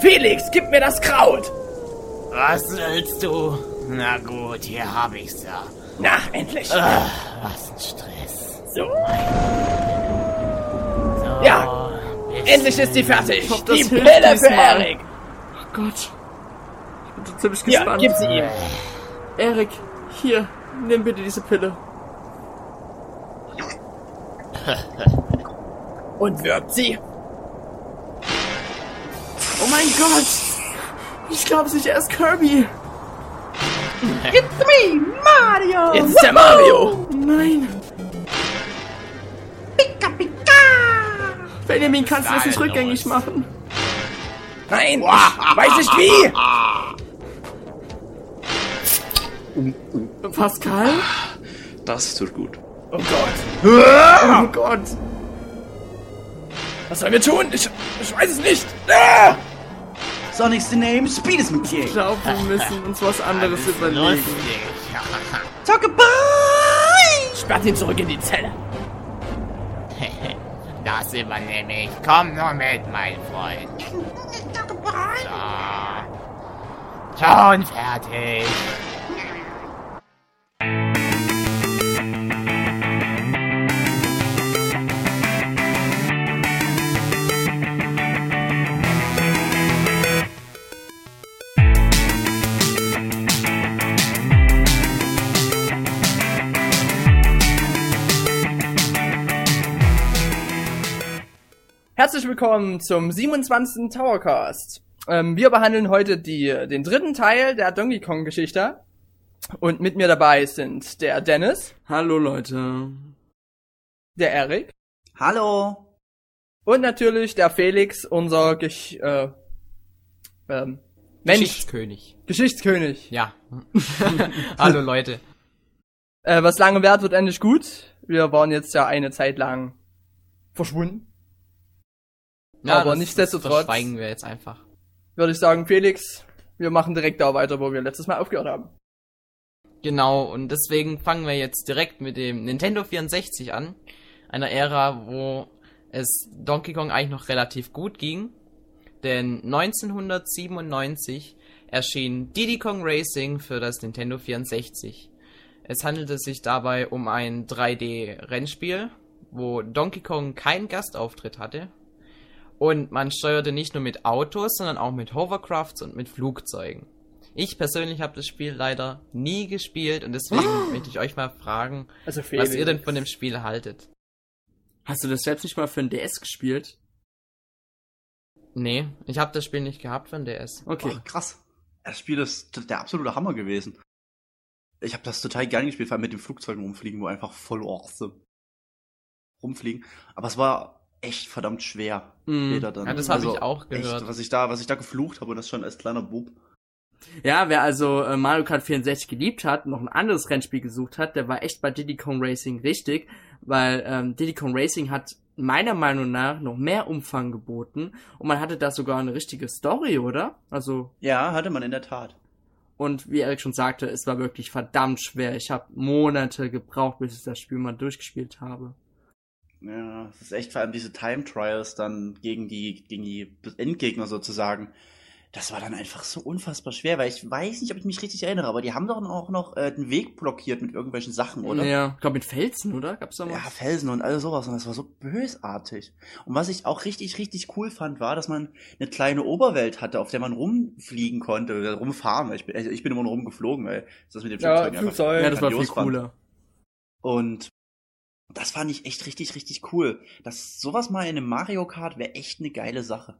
Felix, gib mir das Kraut! Was willst du? Na gut, hier hab ich's ja. Na, endlich! Ah, was ein Stress. So, So, Ja, endlich ist sie fertig! hoffe, Die Pille für. Erik! Oh Gott. Ich bin so ziemlich Ja, gespannt. gib sie ihm! Erik, hier, nimm bitte diese Pille. Und wirkt sie? Oh mein Gott! Ich glaube sicher, er ist Kirby. It's me, Mario! Jetzt ist der Mario! Oh nein. Pika, pika! Benjamin, kannst du das nicht rückgängig machen? Nein, ich weiß nicht wie! Pascal? Das tut gut. Oh Gott, Oh Gott. was sollen wir tun? Ich, ich weiß es nicht! Ah! Sonic's the name, Speed is mit Ich glaube, wir müssen uns was anderes überlegen. Talk goodbye! Sperrt ihn zurück in die Zelle. Das übernehme ich. Komm nur mit, mein Freund. Talk goodbye! So. Schon fertig. Herzlich willkommen zum 27. Towercast. Ähm, wir behandeln heute die, den dritten Teil der Donkey Kong Geschichte. Und mit mir dabei sind der Dennis, Hallo Leute. der Erik Hallo. und natürlich der Felix, unser Gesch äh, ähm, Mensch, Geschichtskönig. Geschichtskönig. Ja. Hallo Leute. Äh, was lange währt, wird endlich gut. Wir waren jetzt ja eine Zeit lang verschwunden. Ja, Aber das- nichtsdestotrotz- Das verschweigen wir jetzt einfach. Würde ich sagen, Felix, wir machen direkt da weiter, wo wir letztes Mal aufgehört haben. Genau, und deswegen fangen wir jetzt direkt mit dem Nintendo 64 an. Einer Ära, wo es Donkey Kong eigentlich noch relativ gut ging. Denn 1997 erschien Diddy Kong Racing für das Nintendo 64. Es handelte sich dabei um ein 3D-Rennspiel, wo Donkey Kong keinen Gastauftritt hatte. Und man steuerte nicht nur mit Autos, sondern auch mit Hovercrafts und mit Flugzeugen. Ich persönlich habe das Spiel leider nie gespielt und deswegen möchte ich euch mal fragen, Also was ihr denn von dem Spiel haltet. Hast du das selbst nicht mal für ein DS gespielt? Nee, ich habe das Spiel nicht gehabt von DS. Okay. Oh, krass. Das Spiel ist der absolute Hammer gewesen. Ich habe das total gerne gespielt, vor allem mit den Flugzeugen rumfliegen, wo einfach voll awesome rumfliegen. Aber es war echt verdammt schwer. Mm. Später dann. Ja, das habe ich auch gehört. Echt, was ich da, was ich da geflucht habe und das schon als kleiner Bub. Ja, wer also äh, Mario Kart 64 geliebt hat, noch ein anderes Rennspiel gesucht hat, der war echt bei Diddy Kong Racing richtig, weil ähm, Diddy Kong Racing hat meiner Meinung nach noch mehr Umfang geboten und man hatte da sogar eine richtige Story, oder? Also Ja, hatte man in der Tat. und wie Erik schon sagte, es war wirklich verdammt schwer. Ich habe Monate gebraucht, bis ich das Spiel mal durchgespielt habe. Ja, es ist echt vor allem diese Time Trials dann gegen die, gegen die Endgegner sozusagen. Das war dann einfach so unfassbar schwer, weil ich weiß nicht, ob ich mich richtig erinnere, aber die haben doch auch noch äh, den Weg blockiert mit irgendwelchen Sachen, oder? Ja, ich glaube mit Felsen, oder? Gab's da mal? Ja, Felsen und all sowas. Und das war so bösartig. Und was ich auch richtig, richtig cool fand, war, dass man eine kleine Oberwelt hatte, auf der man rumfliegen konnte oder rumfahren. Ich bin, also ich bin immer nur rumgeflogen, weil das mit dem Ja, Flugzeug einfach Flugzeug. ja, das war viel grandios fand. cooler. Und das fand ich echt richtig, richtig cool. Das sowas mal in einem Mario Kart wäre echt eine geile Sache.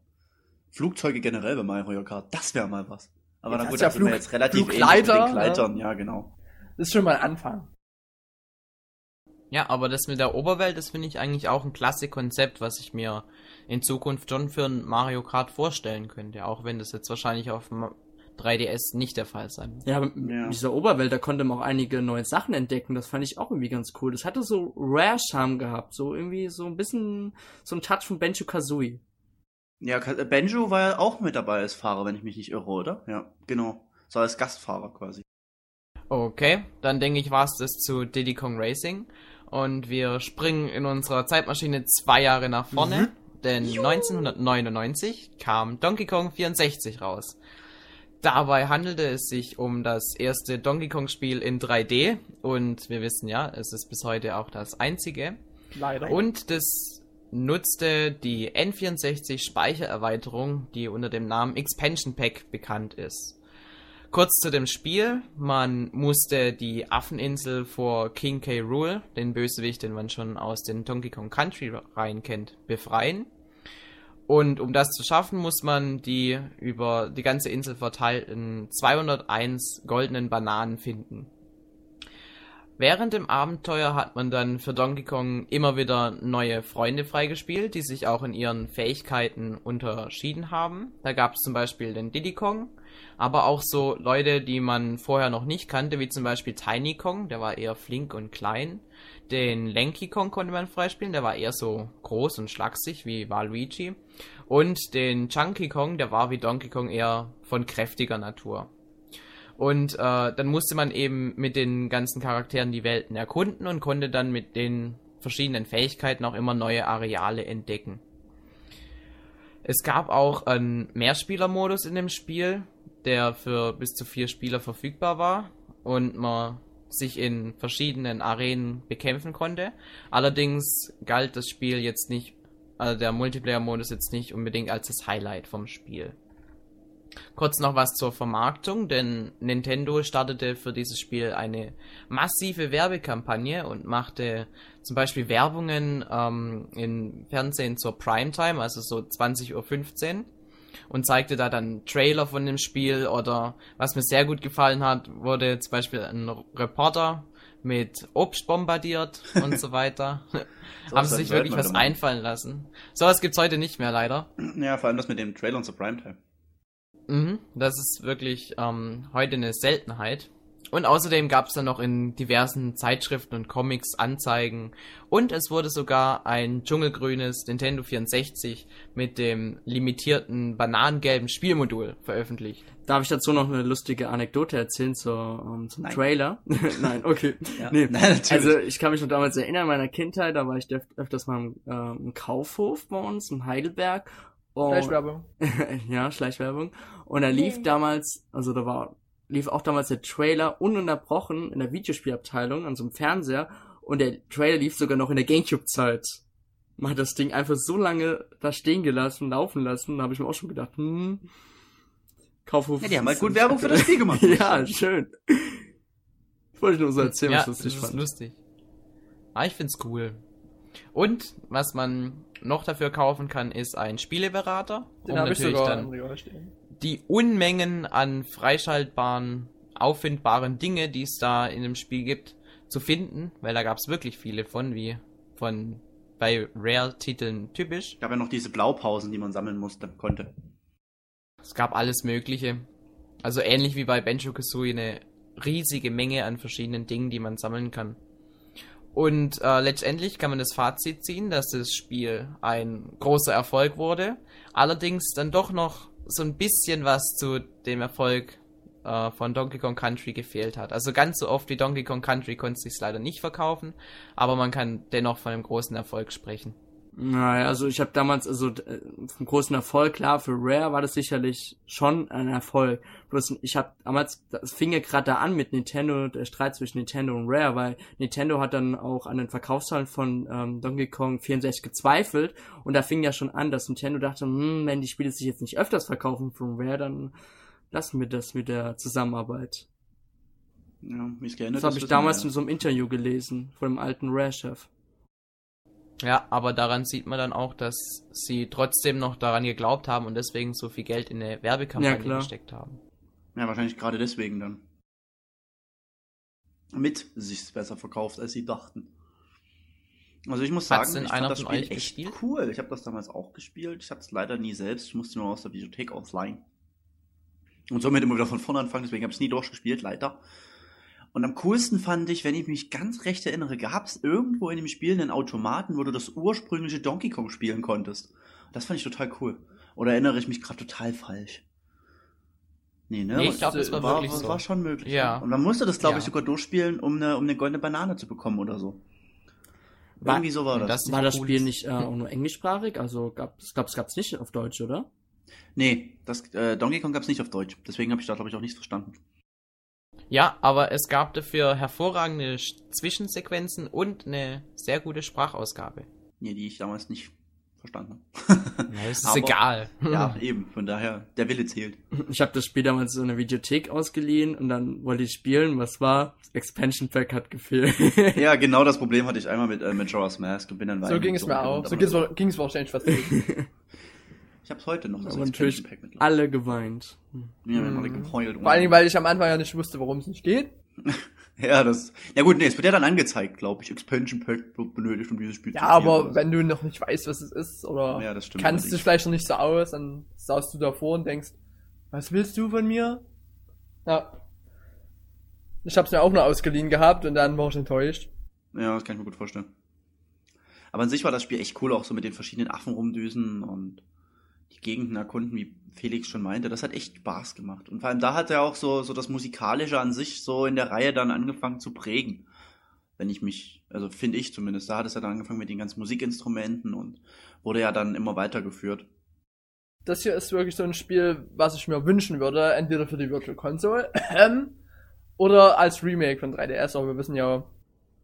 Flugzeuge generell bei Mario Kart, das wäre mal was. Aber Jetzt na gut, ja das sind wir Flug- jetzt relativ Flugleiter, mit den Gleitern, ja, genau. Das ist schon mal ein Anfang. Ja, aber das mit der Oberwelt, das finde ich eigentlich auch ein klasse Konzept, was ich mir in Zukunft schon für ein Mario Kart vorstellen könnte, auch wenn das jetzt wahrscheinlich auf dem 3DS nicht der Fall sein. Ja, aber Ja. in dieser Oberwelt, da konnte man auch einige neue Sachen entdecken. Das fand ich auch irgendwie ganz cool. Das hatte so Rare-Charme gehabt. So irgendwie so ein bisschen so ein Touch von Benjo Kazooie. Ja, Ka- Benjo war ja auch mit dabei als Fahrer, wenn ich mich nicht irre, oder? Ja, genau. So als Gastfahrer quasi. Okay, dann denke ich, war es das zu Diddy Kong Racing. Und wir springen in unserer Zeitmaschine zwei Jahre nach vorne. denn 1999 kam Donkey Kong 64 raus. Dabei handelte es sich um das erste Donkey Kong Spiel in 3D und wir wissen ja, es ist bis heute auch das einzige. Leider. Und das nutzte die N64 Speichererweiterung, die unter dem Namen Expansion Pack bekannt ist. Kurz zu dem Spiel. Man musste die Affeninsel vor King K. Rule, den Bösewicht, den man schon aus den Donkey Kong Country Reihen kennt, befreien. Und um das zu schaffen, muss man die über die ganze Insel verteilten 201 goldenen Bananen finden. Während dem Abenteuer hat man dann für Donkey Kong immer wieder neue Freunde freigespielt, die sich auch in ihren Fähigkeiten unterschieden haben. Da gab es zum Beispiel den Diddy Kong, aber auch so Leute, die man vorher noch nicht kannte, wie zum Beispiel Tiny Kong, der war eher flink und klein. Den Lanky Kong konnte man freispielen, der war eher so groß und schlaksig wie Waluigi. Und den Chunky Kong, der war wie Donkey Kong eher von kräftiger Natur. Und äh, dann musste man eben mit den ganzen Charakteren die Welten erkunden und konnte dann mit den verschiedenen Fähigkeiten auch immer neue Areale entdecken. Es gab auch einen Mehrspielermodus in dem Spiel, der für bis zu vier Spieler verfügbar war und man sich in verschiedenen Arenen bekämpfen konnte. Allerdings galt das Spiel jetzt nicht, also der Multiplayer-Modus jetzt nicht unbedingt als das Highlight vom Spiel. Kurz noch was zur Vermarktung, denn Nintendo startete für dieses Spiel eine massive Werbekampagne und machte zum Beispiel Werbungen ähm, im Fernsehen zur Primetime, also so 20.15 Uhr und zeigte da dann Trailer von dem Spiel oder was mir sehr gut gefallen hat, wurde zum Beispiel ein Reporter mit Obst bombardiert und so weiter. Haben sie sich wirklich was einfallen lassen. Sowas gibt's heute nicht mehr leider. Ja, vor allem das mit dem Trailer und zur Primetime. Mhm, das ist wirklich ähm, heute eine Seltenheit. Und außerdem gab es dann noch in diversen Zeitschriften und Comics Anzeigen. Und es wurde sogar ein dschungelgrünes Nintendo 64 mit dem limitierten bananengelben Spielmodul veröffentlicht. Darf ich dazu noch eine lustige Anekdote erzählen zur, um, zum Nein. Trailer? Nein, okay. Ja. Nee. Nein, natürlich. Also ich kann mich noch damals erinnern, in meiner Kindheit, da war ich öf öfters mal im, äh, im Kaufhof bei uns in Heidelberg. Und, Fleischwerbung. ja, Schleichwerbung. Und da lief damals, also da war, lief auch damals der Trailer ununterbrochen in der Videospielabteilung an so einem Fernseher. Und der Trailer lief sogar noch in der Gamecube-Zeit. Man hat das Ding einfach so lange da stehen gelassen, laufen lassen. Da habe ich mir auch schon gedacht, hm, Kaufhof. Ja, die haben halt gut Werbung für das Spiel gemacht. ja, schön. Wollte ich nur so erzählen, ja, was ich lustig das ist fand. lustig. Ah, ich find's cool. Und was man noch dafür kaufen kann, ist ein Spieleberater, Den um habe ich sogar im dann Regal stehen. Die Unmengen an freischaltbaren, auffindbaren Dinge, die es da in dem Spiel gibt, zu finden, weil da gab's wirklich viele von, wie von bei Rare-Titeln typisch. gab ja noch diese Blaupausen, die man sammeln musste, konnte. Es gab alles Mögliche. Also ähnlich wie bei Banjo Kazooie eine riesige Menge an verschiedenen Dingen, die man sammeln kann. Und äh, letztendlich kann man das Fazit ziehen, dass das Spiel ein großer Erfolg wurde. Allerdings dann doch noch so ein bisschen was zu dem Erfolg äh, von Donkey Kong Country gefehlt hat. Also ganz so oft wie Donkey Kong Country konnte es sich leider nicht verkaufen, aber man kann dennoch von einem großen Erfolg sprechen. Naja, also ich habe damals, also äh, vom großen Erfolg, klar, für Rare war das sicherlich schon ein Erfolg. Bloß ich habe damals, das fing ja gerade da an mit Nintendo, der Streit zwischen Nintendo und Rare, weil Nintendo hat dann auch an den Verkaufszahlen von ähm, Donkey Kong 64 gezweifelt und da fing ja schon an, dass Nintendo dachte, hm, wenn die Spiele sich jetzt nicht öfters verkaufen von Rare, dann lassen wir das mit der Zusammenarbeit. Ja, es geändert Das habe ich damals ja. in so einem Interview gelesen, von dem alten Rare-Chef. Ja, aber daran sieht man dann auch, dass sie trotzdem noch daran geglaubt haben und deswegen so viel Geld in eine Ja, Werbekampagne klar. gesteckt haben. Ja, wahrscheinlich gerade deswegen dann. Mit sich's besser verkauft, als sie dachten. Also ich muss Hat's sagen, ich fand das Spiel echt gespielt? cool. Ich habe das damals auch gespielt. Ich hatte es leider nie selbst. Ich musste nur aus der Bibliothek ausleihen. Und somit immer wieder von vorne anfangen. Deswegen habe ich es nie durchgespielt, leider. Und am coolsten fand ich, wenn ich mich ganz recht erinnere, gab es irgendwo in dem Spiel einen Automaten, wo du das ursprüngliche Donkey Kong spielen konntest. Das fand ich total cool. Oder erinnere ich mich gerade total falsch? Nee, ne? Nee, ich glaub, das war wirklich das so. war schon möglich. Ja. Und man musste das, glaube ich, Ja. sogar durchspielen, um eine, um eine goldene Banane zu bekommen oder so. War- Irgendwie so war das. das- War das cool Spiel ist. nicht äh, auch nur englischsprachig? Also gab ich glaube, es gab's nicht auf Deutsch, oder? Nee, das, äh, Donkey Kong gab's nicht auf Deutsch. Deswegen habe ich da, glaube ich, auch nichts verstanden. Ja, aber es gab dafür hervorragende Sch- Zwischensequenzen und eine sehr gute Sprachausgabe. Nee, die ich damals nicht verstanden habe. Ja, ist Aber- egal. ja, eben. Von daher, der Wille zählt. Ich habe das Spiel damals so in der Videothek ausgeliehen und dann wollte ich spielen. Was war? Das Expansion Pack hat gefehlt. Ja, genau das Problem hatte ich einmal mit äh, Majora's Mask und bin dann So weinend ging es mir auch. So wa- ging's wahrscheinlich fast Ich hab's heute noch, das Aber natürlich Expansion Pack mittlerweile. alle geweint. Ja, wir haben alle geheult. Vor allen Dingen, weil ich am Anfang ja nicht wusste, worum es nicht geht. Ja, das. Ja gut, nee, es wird ja dann angezeigt, glaube ich. Expansion Pack wird benötigt, um dieses Spiel Ja, zu spielen. aber wenn du noch nicht weißt, was es ist, oder Ja, das stimmt kannst dich vielleicht noch nicht so aus, dann saust du davor und denkst, was willst du von mir? Ja. Ich hab's mir auch nur ausgeliehen gehabt und dann war ich enttäuscht. Ja, das kann ich mir gut vorstellen. Aber an sich war das Spiel echt cool, auch so mit den verschiedenen Affen rumdüsen und die Gegenden erkunden, wie Felix schon meinte. Das hat echt Spaß gemacht. Und vor allem da hat er auch so, so das Musikalische an sich so in der Reihe dann angefangen zu prägen. Wenn ich mich, also finde ich zumindest, da hat es ja dann angefangen mit den ganzen Musikinstrumenten und wurde ja dann immer weitergeführt. Das hier ist wirklich so ein Spiel, was ich mir wünschen würde, entweder für die Virtual Console ähm, oder als Remake von 3DS, aber wir wissen ja,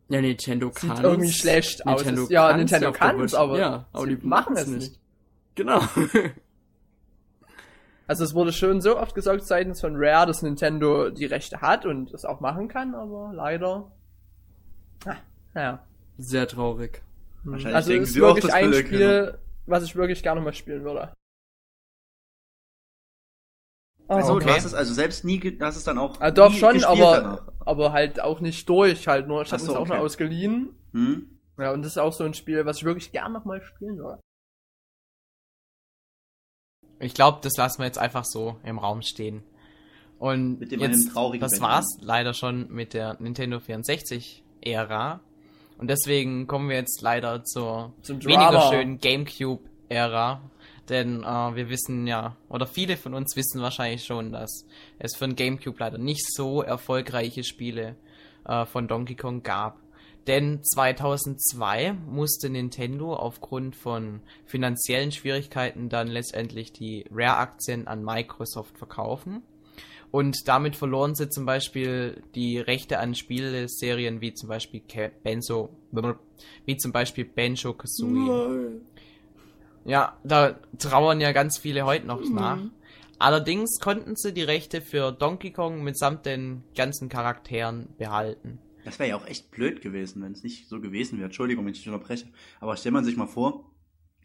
Ja, Nintendo kann sieht irgendwie schlecht aus. Nintendo ja, kann's Nintendo kann es, aber, ja, aber sie die machen es nicht. Genau. Also es wurde schon so oft gesagt seitens von Rare, dass Nintendo die Rechte hat und es auch machen kann, aber leider. Ah, naja. Sehr traurig. Wahrscheinlich Also es ist wirklich ein Spiel, was ich wirklich gerne mal spielen würde. Also, Okay. du hast es also selbst nie, du hast es dann auch Ah, doch nie schon, aber, danach. aber halt auch nicht durch, halt nur, ich habe so, es auch okay. nur ausgeliehen. Hm? Ja, und das ist auch so ein Spiel, was ich wirklich gerne noch mal spielen würde. Ich glaube, das lassen wir jetzt einfach so im Raum stehen. Und Mit dem jetzt, traurigen das Bändchen. war's leider schon mit der Nintendo 64-Ära. Und deswegen kommen wir jetzt leider zur weniger schönen GameCube-Ära. Denn äh, wir wissen ja, oder viele von uns wissen wahrscheinlich schon, dass es für den GameCube leider nicht so erfolgreiche Spiele äh, von Donkey Kong gab. Denn 2002 musste Nintendo aufgrund von finanziellen Schwierigkeiten dann letztendlich die Rare-Aktien an Microsoft verkaufen. Und damit verloren sie zum Beispiel die Rechte an Spieleserien wie zum Beispiel Benzo, wie zum Beispiel Benjo Kazooie. Ja, da trauern ja ganz viele heute noch nach. Allerdings konnten sie die Rechte für Donkey Kong mitsamt den ganzen Charakteren behalten. Das wäre ja auch echt blöd gewesen, wenn es nicht so gewesen wäre. Entschuldigung, wenn ich dich unterbreche. Aber stellt man sich mal vor,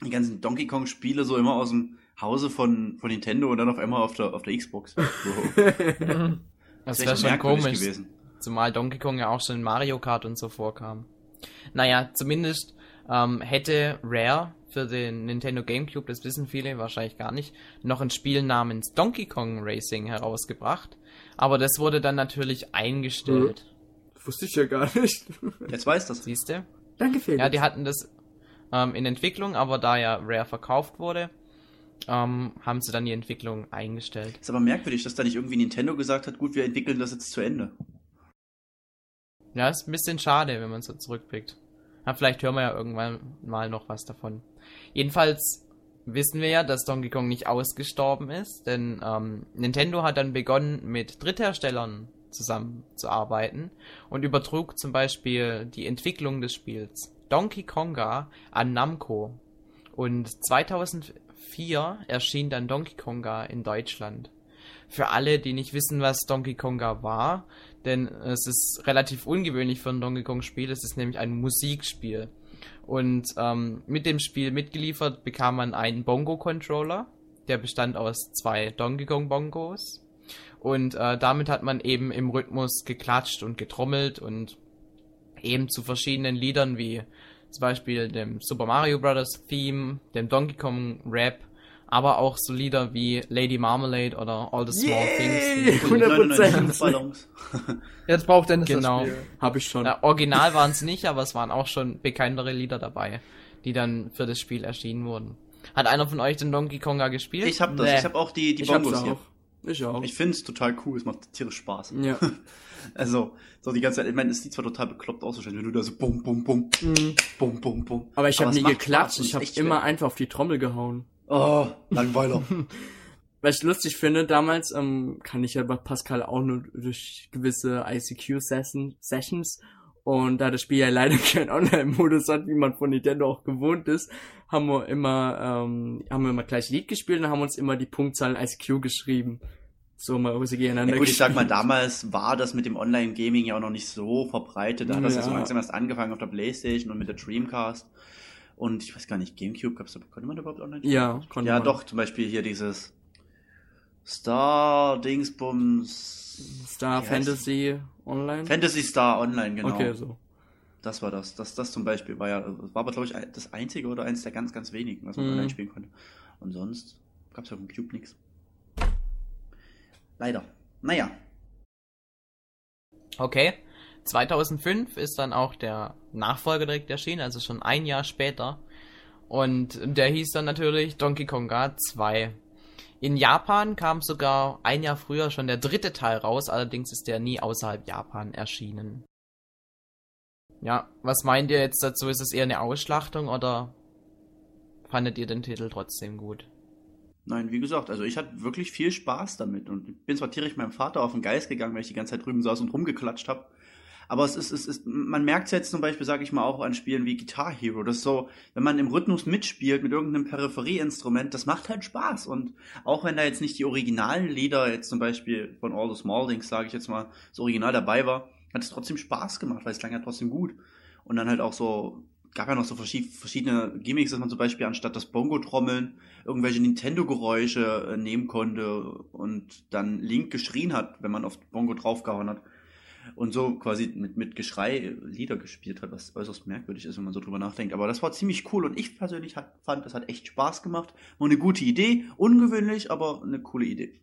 die ganzen Donkey Kong-Spiele so immer aus dem Hause von, von Nintendo und dann auf einmal auf der, auf der Xbox. So. Das wär wäre schon komisch. gewesen. Zumal Donkey Kong ja auch schon in Mario Kart und so vorkam. Naja, zumindest ähm, hätte Rare für den Nintendo GameCube, das wissen viele wahrscheinlich gar nicht, noch ein Spiel namens Donkey Kong Racing herausgebracht. Aber das wurde dann natürlich eingestellt. Wusste ich ja gar nicht. Jetzt weiß das. Siehst du? Danke, Felix. Ja, die hatten das ähm, in Entwicklung, aber da ja Rare verkauft wurde, ähm, haben sie dann die Entwicklung eingestellt. Ist aber merkwürdig, dass da nicht irgendwie Nintendo gesagt hat, gut, wir entwickeln das jetzt zu Ende. Ja, ist ein bisschen schade, wenn man so zurückblickt. Ja, vielleicht hören wir ja irgendwann mal noch was davon. Jedenfalls wissen wir ja, dass Donkey Kong nicht ausgestorben ist, denn ähm, Nintendo hat dann begonnen, mit Drittherstellern zusammenzuarbeiten und übertrug zum Beispiel die Entwicklung des Spiels Donkey Konga an Namco. Und 2004 erschien dann Donkey Konga in Deutschland. Für alle, die nicht wissen, was Donkey Konga war, denn es ist relativ ungewöhnlich für ein Donkey Kong Spiel. Es ist nämlich ein Musikspiel. Und ähm, mit dem Spiel mitgeliefert bekam man einen Bongo-Controller, der bestand aus zwei Donkey Kong Bongos. Und äh, damit hat man eben im Rhythmus geklatscht und getrommelt und eben zu verschiedenen Liedern wie zum Beispiel dem Super Mario Bros. Theme, dem Donkey Kong Rap, aber auch so Lieder wie Lady Marmalade oder All the Small Yay! Things. 100%. Luftballons. Jetzt braucht Dennis Genau. das Spiel. Hab ich schon. Ja, original waren es nicht, aber es waren auch schon bekanntere Lieder dabei, die dann für das Spiel erschienen wurden. Hat einer von euch den Donkey Konga gespielt? Ich hab das, Nee. ich hab auch die, die ich hab's Bongos hier. Ich auch. Ich finde es total cool, es macht tierisch Spaß. ja. Also, so die ganze Zeit, ich meine, es sieht zwar total bekloppt aus, wenn du da so bum, bum, bum, bum, bum, bum. Mhm. Aber ich habe nie geklatscht, ich habe immer schwer. einfach auf die Trommel gehauen. Oh, Langweiler. Was ich lustig finde, damals ähm, kann ich ja bei Pascal auch nur durch gewisse ICQ-Sessions und da das Spiel ja leider keinen Online-Modus hat, wie man von Nintendo auch gewohnt ist, haben wir immer, ähm, haben wir immer gleich Lied gespielt und haben uns immer die Punktzahl in ICQ geschrieben. So mal so gegeneinander Ja, gut, ich sag mal, damals war das mit dem Online-Gaming ja auch noch nicht so verbreitet. Da hat das ja so Ja. langsam erst angefangen auf der Playstation und mit der Dreamcast. Und ich weiß gar nicht, Gamecube gab's da, konnte man da überhaupt online spielen? Ja, konnte Ja, man. doch, zum Beispiel hier dieses Star Dingsbums Star heißt Fantasy Online. Fantasy Star Online, genau. Okay, so. Das war das. Das, das zum Beispiel war ja, war aber glaube ich das einzige oder eins der ganz, ganz wenigen, was man Mhm. online spielen konnte. Und sonst gab's ja auf dem Cube nix. Leider. Naja. Okay. 2005 ist dann auch der Nachfolger direkt erschienen, also schon ein Jahr später. Und der hieß dann natürlich Donkey Konga 2. In Japan kam sogar ein Jahr früher schon der dritte Teil raus, allerdings ist der nie außerhalb Japan erschienen. Ja, was meint ihr jetzt dazu? Ist es eher eine Ausschlachtung oder fandet ihr den Titel trotzdem gut? Nein, wie gesagt, also ich hatte wirklich viel Spaß damit und bin zwar tierisch meinem Vater auf den Geist gegangen, weil ich die ganze Zeit drüben saß und rumgeklatscht habe. Aber es ist, es ist, man merkt es jetzt zum Beispiel, sage ich mal, auch an Spielen wie Guitar Hero. Das ist so, wenn man im Rhythmus mitspielt mit irgendeinem Peripherieinstrument, das macht halt Spaß. Und auch wenn da jetzt nicht die originalen Lieder, jetzt zum Beispiel von All the Small Things, sage ich jetzt mal, das Original dabei war, hat es trotzdem Spaß gemacht, weil es klang ja trotzdem gut. Und dann halt auch so, gab ja noch so verschi- verschiedene Gimmicks, dass man zum Beispiel anstatt das Bongo-Trommeln irgendwelche Nintendo-Geräusche äh, nehmen konnte und dann Link geschrien hat, wenn man auf Bongo draufgehauen hat. Und so quasi mit, mit Geschrei Lieder gespielt hat, was äußerst merkwürdig ist, wenn man so drüber nachdenkt. Aber das war ziemlich cool und ich persönlich hat, fand, das hat echt Spaß gemacht. War eine gute Idee, ungewöhnlich, aber eine coole Idee.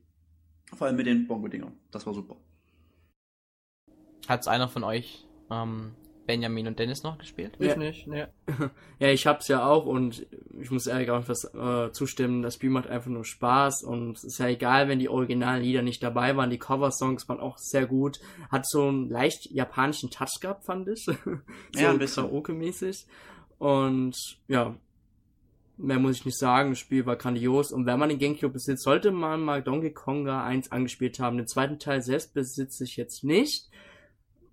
Vor allem mit den Bongo-Dingern. Das war super. Hat's einer von euch, ähm, Benjamin und Dennis noch gespielt? Ich Ja. nicht, ne. Ja, ich hab's ja auch und ich muss ehrlich auch etwas äh, zustimmen, das Spiel macht einfach nur Spaß und es ist ja egal, wenn die originalen Lieder nicht dabei waren, die Cover-Songs waren auch sehr gut, hat so einen leicht japanischen Touch gehabt, fand ich. so Ja, ein bisschen. Karaoke-mäßig und ja, mehr muss ich nicht sagen, das Spiel war grandios und wenn man den Gamecube besitzt, sollte man mal Donkey Konga 1 angespielt haben. Den zweiten Teil selbst besitze ich jetzt nicht,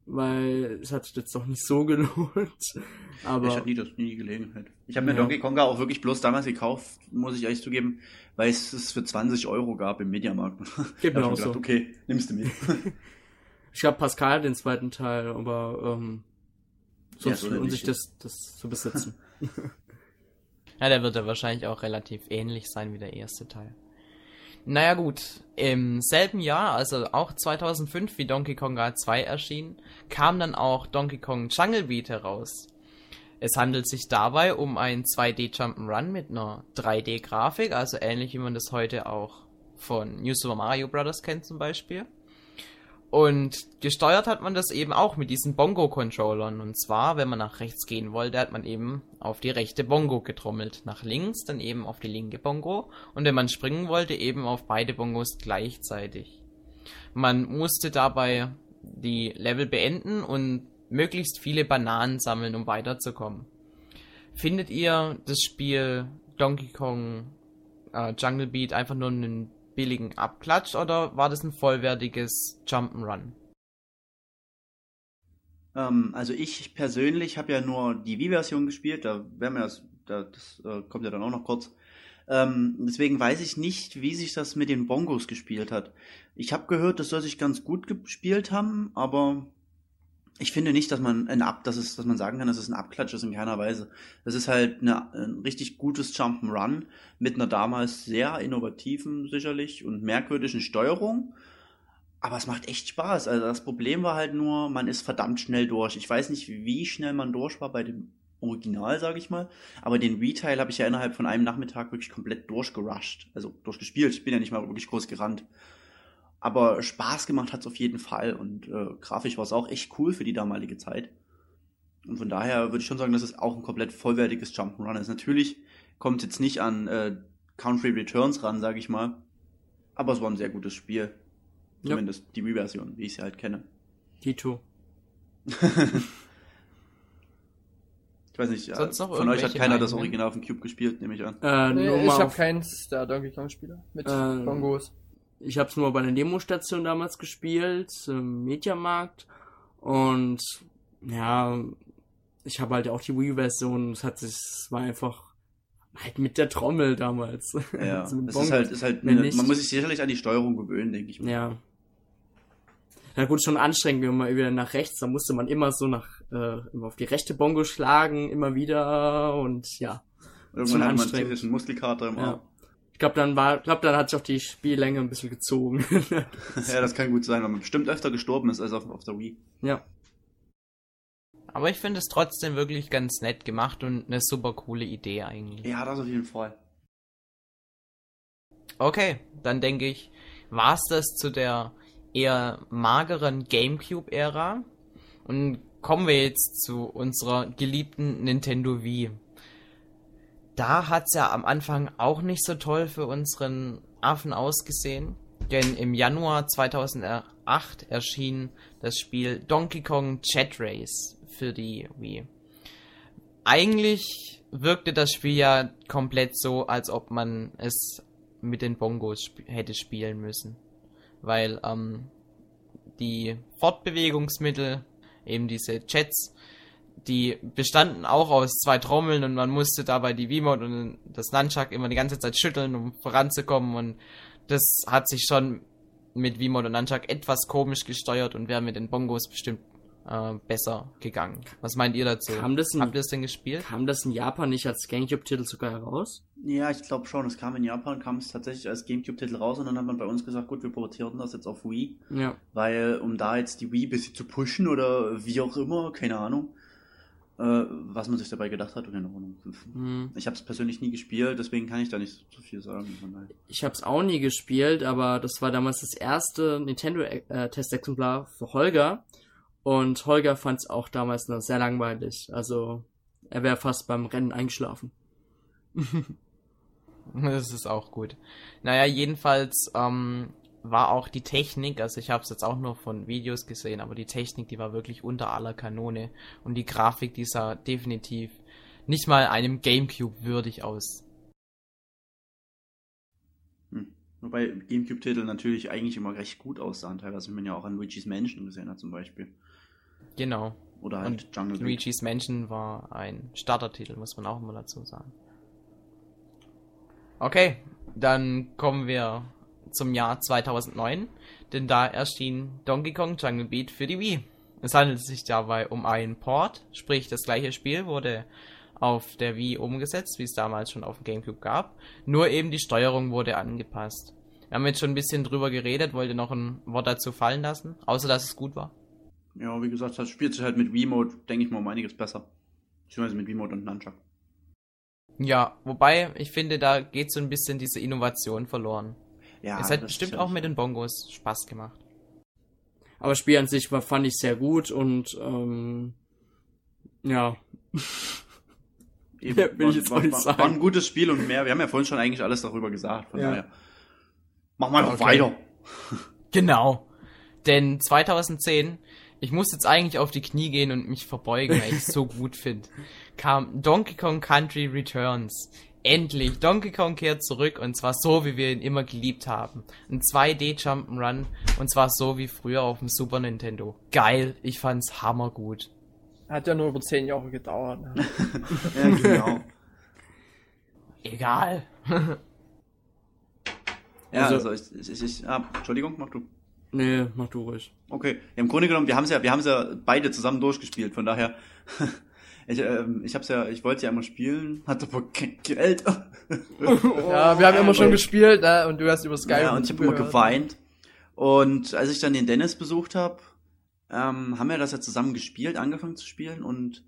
weil es hat sich jetzt doch nicht so gelohnt. Aber ich hatte nie, das, nie die Gelegenheit. Ich habe mir Ja. Donkey Konga auch wirklich bloß damals gekauft, muss ich ehrlich zugeben, weil es es für 20 Euro gab im Mediamarkt. Auch ich gedacht, so. okay, nimmst du mit. Ich glaube Pascal den zweiten Teil, aber ähm, sonst so der lohnt sich das, das zu besitzen. Ja, der wird ja wahrscheinlich auch relativ ähnlich sein wie der erste Teil. Naja gut, im selben Jahr, also auch 2005, wie Donkey Konga 2 erschien, kam dann auch Donkey Kong Jungle Beat heraus. Es handelt sich dabei um ein 2D Jump'n'Run mit einer 3D-Grafik, also ähnlich wie man das heute auch von New Super Mario Bros. kennt zum Beispiel. Und gesteuert hat man das eben auch mit diesen Bongo-Controllern. Und zwar, wenn man nach rechts gehen wollte, hat man eben auf die rechte Bongo getrommelt. Nach links dann eben auf die linke Bongo. Und wenn man springen wollte, eben auf beide Bongos gleichzeitig. Man musste dabei die Level beenden und möglichst viele Bananen sammeln, um weiterzukommen. Findet ihr das Spiel Donkey Kong äh, Jungle Beat einfach nur einen billigen Abklatsch oder war das ein vollwertiges Jump'n'Run? ähm, also ich persönlich habe ja nur die Wii-Version gespielt, da werden wir das, da, das äh, kommt ja dann auch noch kurz. Ähm, deswegen weiß ich nicht, wie sich das mit den Bongos gespielt hat. Ich habe gehört, das soll sich ganz gut gespielt haben, aber ich finde nicht, dass man ein Ab, dass es, dass man sagen kann, dass es ein Abklatsch ist in keiner Weise. Das ist halt eine, ein richtig gutes Jump'n'Run mit einer damals sehr innovativen sicherlich und merkwürdigen Steuerung. Aber es macht echt Spaß. Also das Problem war halt nur, man ist verdammt schnell durch. Ich weiß nicht, wie schnell man durch war bei dem Original, sage ich mal. Aber den Retail habe ich ja innerhalb von einem Nachmittag wirklich komplett durchgerusht. Also durchgespielt. Ich bin ja nicht mal wirklich groß gerannt. Aber Spaß gemacht hat es auf jeden Fall. Und äh, grafisch war es auch echt cool für die damalige Zeit. Und von daher würde ich schon sagen, dass es auch ein komplett vollwertiges Jump'n'Run ist. Natürlich kommt jetzt nicht an äh, Country Returns ran, sage ich mal. Aber es war ein sehr gutes Spiel. Ja. Zumindest die Wii-Version, wie ich sie halt kenne. Tito. Ich weiß nicht, Sonst äh, noch von euch hat keiner das? Original auf dem Cube gespielt, nehme ich an. Äh, Nee, ich habe keins der Donkey Kong Spieler mit Ähm, Bongos. Ich habe es nur bei einer Demostation damals gespielt, im Mediamarkt. Und ja, ich habe halt auch die Wii-Version. Es hat sich, es war einfach halt mit der Trommel damals. Ja, Also mit es ist halt, ist halt eine, man muss sich sicherlich an die Steuerung gewöhnen, denke ich mal. Ja. Na gut, schon anstrengend, wenn man wieder nach rechts, da musste man immer so nach, äh, immer auf die rechte Bongo schlagen, immer wieder und ja. Irgendwann hat man einen Muskelkater im Ja. Arm. Ich glaube, dann war, ich glaube, dann hat sich auch die Spiellänge ein bisschen gezogen. Ja, das kann gut sein, weil man bestimmt öfter gestorben ist als auf, auf der Wii. ja. Aber ich finde es trotzdem wirklich ganz nett gemacht und eine super coole Idee eigentlich. Ja, das auf jeden Fall. Okay, dann denke ich, war's das zu der eher mageren GameCube-Ära. Und kommen wir jetzt zu unserer geliebten Nintendo Wii. Da hat's ja am Anfang auch nicht so toll für unseren Affen ausgesehen. Denn im Januar 2008 erschien das Spiel Donkey Kong Jet Race für die Wii. Eigentlich wirkte das Spiel ja komplett so, als ob man es mit den Bongos sp hätte spielen müssen. Weil ähm, die Fortbewegungsmittel, eben diese Jets, die bestanden auch aus zwei Trommeln und man musste dabei die Wiimote und das Nunchuck immer die ganze Zeit schütteln, um voranzukommen und das hat sich schon mit Wiimote und Nunchuck etwas komisch gesteuert und wäre mit den Bongos bestimmt äh, besser gegangen. Was meint ihr dazu? Kam das in- Habt ihr das denn gespielt? Kam das in Japan nicht als Gamecube-Titel sogar heraus? Ja, ich glaube schon. Es kam in Japan, kam es tatsächlich als Gamecube-Titel raus und dann hat man bei uns gesagt, gut, wir portieren das jetzt auf Wii, Ja. weil um da jetzt die Wii ein bisschen zu pushen oder wie auch immer, keine Ahnung, äh, was man sich dabei gedacht hat, keine Ahnung. Hm. Ich habe es persönlich nie gespielt, deswegen kann ich da nicht so viel sagen. Ich habe es auch nie gespielt, aber das war damals das erste Nintendo-Testexemplar für Holger. Und Holger fand es auch damals noch sehr langweilig. Also er wäre fast beim Rennen eingeschlafen. Das ist auch gut. Naja, jedenfalls ähm, war auch die Technik, also ich habe es jetzt auch nur von Videos gesehen, aber die Technik, die war wirklich unter aller Kanone. Und die Grafik, die sah definitiv nicht mal einem Gamecube würdig aus. Hm. Wobei Gamecube-Titel natürlich eigentlich immer recht gut aussahen, teilweise, wie man ja auch an Luigi's Mansion gesehen hat zum Beispiel. Genau. Oder halt Und Jungle. Luigi's Mansion war ein Startertitel, muss man auch immer dazu sagen. Okay, dann kommen wir zum Jahr 2009, denn da erschien Donkey Kong Jungle Beat für die Wii. Es handelt sich dabei um einen Port, sprich das gleiche Spiel wurde auf der Wii umgesetzt, wie es damals schon auf dem GameCube gab, nur eben die Steuerung wurde angepasst. Wir haben jetzt schon ein bisschen drüber geredet, wollt ihr noch ein Wort dazu fallen lassen, außer dass es gut war? Ja, wie gesagt, das spielt sich halt mit Wiimote, denke ich mal, um einiges besser. Beziehungsweise mit Wiimote und Nunchuck. Ja, wobei ich finde, da geht so ein bisschen diese Innovation verloren. Ja, es hat bestimmt auch mit den Bongos Spaß gemacht. Aber das Spiel an sich war, fand ich sehr gut und ähm, ja. Eben, Ja, will ich jetzt war, nicht war, sagen. war ein gutes Spiel und mehr. Wir haben ja vorhin schon eigentlich alles darüber gesagt, von Ja. daher. Machen wir einfach Okay. weiter. Genau. Denn 2010, ich muss jetzt eigentlich auf die Knie gehen und mich verbeugen, weil ich es so gut finde, kam Donkey Kong Country Returns. Endlich, Donkey Kong kehrt zurück und zwar so, wie wir ihn immer geliebt haben. Ein 2D Jump'n'Run und zwar so wie früher auf dem Super Nintendo. Geil, ich fand's hammergut. Hat ja nur über zehn Jahre gedauert. Ne? Ja, genau. Egal. ja, Also- also, ich, ich, ich, ah, Entschuldigung, mach du. Nee, mach du ruhig. Okay. Ja, Im Grunde genommen, wir haben es ja, wir haben es ja beide zusammen durchgespielt, von daher. Ich, ähm, ich hab's ja, ich wollte ja immer spielen, hatte aber kein Geld. Ja, wir haben immer schon gespielt ne? und du hast über Skype. Ja, und ich habe immer geweint. Und als ich dann den Dennis besucht habe, ähm, haben wir das ja zusammen gespielt, angefangen zu spielen und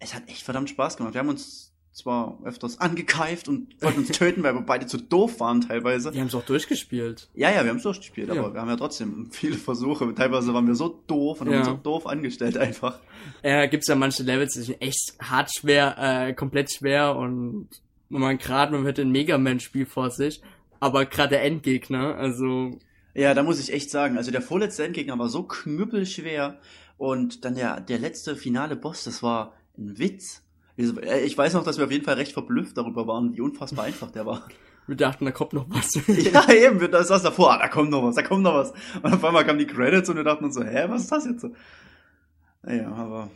es hat echt verdammt Spaß gemacht. Wir haben uns zwar öfters angekeift und wollten uns töten, weil wir beide zu doof waren teilweise. Die haben es auch durchgespielt. Ja, ja, wir haben es durchgespielt, Ja. aber wir haben ja trotzdem viele Versuche. Teilweise waren wir so doof und haben Ja. uns so doof angestellt einfach. Äh, gibt's ja manche Levels, die sind echt hart schwer, äh, komplett schwer und man gerade man hätte ein Mega Man Spiel vor sich, Aber gerade der Endgegner, also Ja, da muss ich echt sagen, also der vorletzte Endgegner war so knüppelschwer und dann der, der letzte finale Boss, das war ein Witz. Ich äh, ich weiß noch, dass wir auf jeden Fall recht verblüfft darüber waren, wie unfassbar einfach der war. wir dachten, da kommt noch was. Ja, eben, wir- da saß davor, ah, da kommt noch was, da kommt noch was. Und auf einmal kamen die Credits und wir dachten uns so, hä, was ist das jetzt? Naja, aber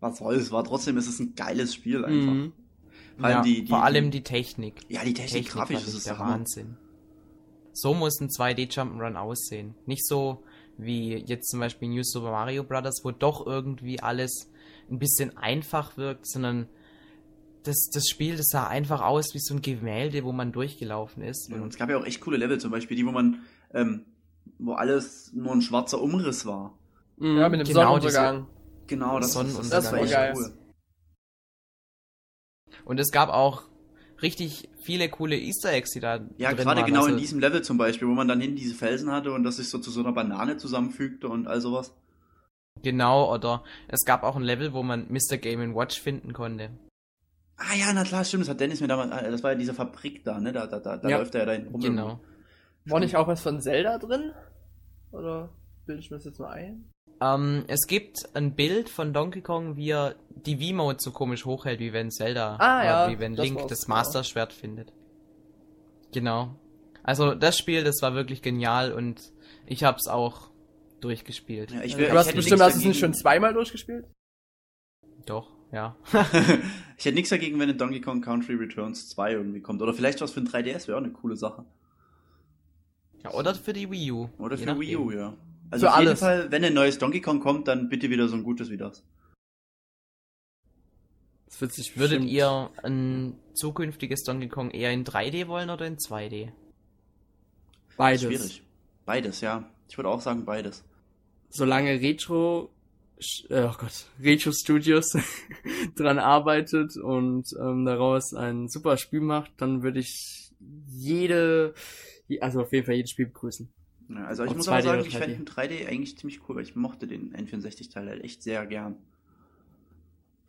was soll's, war trotzdem ist es ein geiles Spiel einfach. Mhm. Vor allem ja, die, die, vor allem die Technik. ja, die Technik, Technik grafisch, ist der. Wahnsinn. So muss ein 2D Jump'n'Run aussehen. Nicht so wie jetzt zum Beispiel New Super Mario Bros., wo doch irgendwie alles ein bisschen einfach wirkt, sondern das, das Spiel, das sah einfach aus wie so ein Gemälde, wo man durchgelaufen ist. Ja, und es gab ja auch echt coole Level, zum Beispiel die, wo man, ähm, wo alles nur ein schwarzer Umriss war. Mhm. Ja, mit dem Genau, Sonnenuntergang. Genau, das, Sonnenuntergang. das war echt geil. cool. Und es gab auch richtig viele coole Easter Eggs, die da Ja, drin gerade waren. genau Also, in diesem Level zum Beispiel, wo man dann hin diese Felsen hatte und das sich so zu so einer Banane zusammenfügte und all sowas. Genau, oder es gab auch ein Level, wo man Mr. Game Watch finden konnte. Ah ja, na klar, stimmt, das hat Dennis mir damals, ah, das war ja diese Fabrik da, ne, da, da, da, da Ja. läuft er ja dahin rum. Genau. War nicht auch was von Zelda drin? Oder bilde ich mir das jetzt mal ein? Ähm, es gibt ein Bild von Donkey Kong, wie er die V-Mode so komisch hochhält, wie wenn Zelda, Ah, äh, ja, wie wenn das Link das genau. Master Schwert findet. Genau. Also das Spiel, das war wirklich genial und ich hab's auch durchgespielt. Ja, ich Du will, ich hast bestimmt, hast du es nicht schon zweimal durchgespielt? Doch, ja. ich hätte nichts dagegen, wenn in Donkey Kong Country Returns 2 irgendwie kommt. Oder vielleicht was für ein 3DS wäre auch eine coole Sache. ja. Oder für die Wii U. Oder für Wii U, ja. Also Für auf jeden alles. Fall, wenn ein neues Donkey Kong kommt, dann bitte wieder so ein gutes wie das. Das wird sich Würdet bestimmt- ihr ein zukünftiges Donkey Kong eher in 3D wollen oder in 2D? beides. Schwierig. Beides, ja. Ich würde auch sagen beides. Solange Retro, äh, oh Gott, Retro Studios dran arbeitet und ähm, daraus ein super Spiel macht, dann würde ich jede, also auf jeden Fall jedes Spiel begrüßen. Ja, also ich Ob muss 2D aber sagen, ich 3D. fände ein 3D eigentlich ziemlich cool, weil ich mochte den N64-Teil halt echt sehr gern.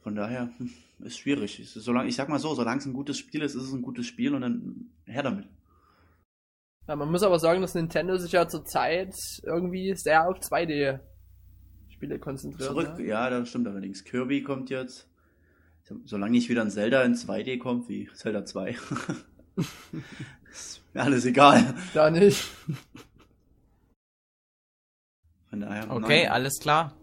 Von daher hm, ist schwierig. Solange, ich sag mal so, solange es ein gutes Spiel ist, ist es ein gutes Spiel und dann her damit. Ja, man muss aber sagen, dass Nintendo sich ja zurzeit irgendwie sehr auf 2D-Spiele konzentriert. Zurück, Ne? ja, das stimmt allerdings. Kirby kommt jetzt. Solange nicht wieder ein Zelda in 2D kommt, wie Zelda 2. ist mir alles egal. Da nicht. Von daher, Okay, nein. alles klar.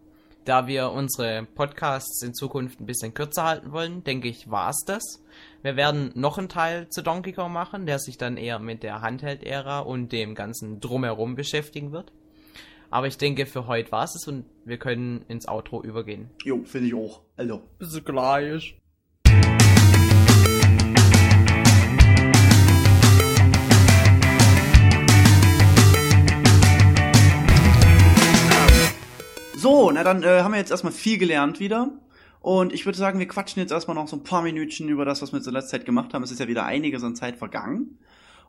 Da wir unsere Podcasts in Zukunft ein bisschen kürzer halten wollen, denke ich, war's das. Wir werden noch einen Teil zu Donkey Kong machen, der sich dann eher mit der Handheld-Ära und dem ganzen Drumherum beschäftigen wird. Aber ich denke, für heute war's es und wir können ins Outro übergehen. Jo, finde ich auch. Also. Bis gleich. So, na dann äh, haben wir jetzt erstmal viel gelernt wieder. Und ich würde sagen, wir quatschen jetzt erstmal noch so ein paar Minütchen über das, was wir zur letzten Zeit gemacht haben. Es ist ja wieder einiges an Zeit vergangen.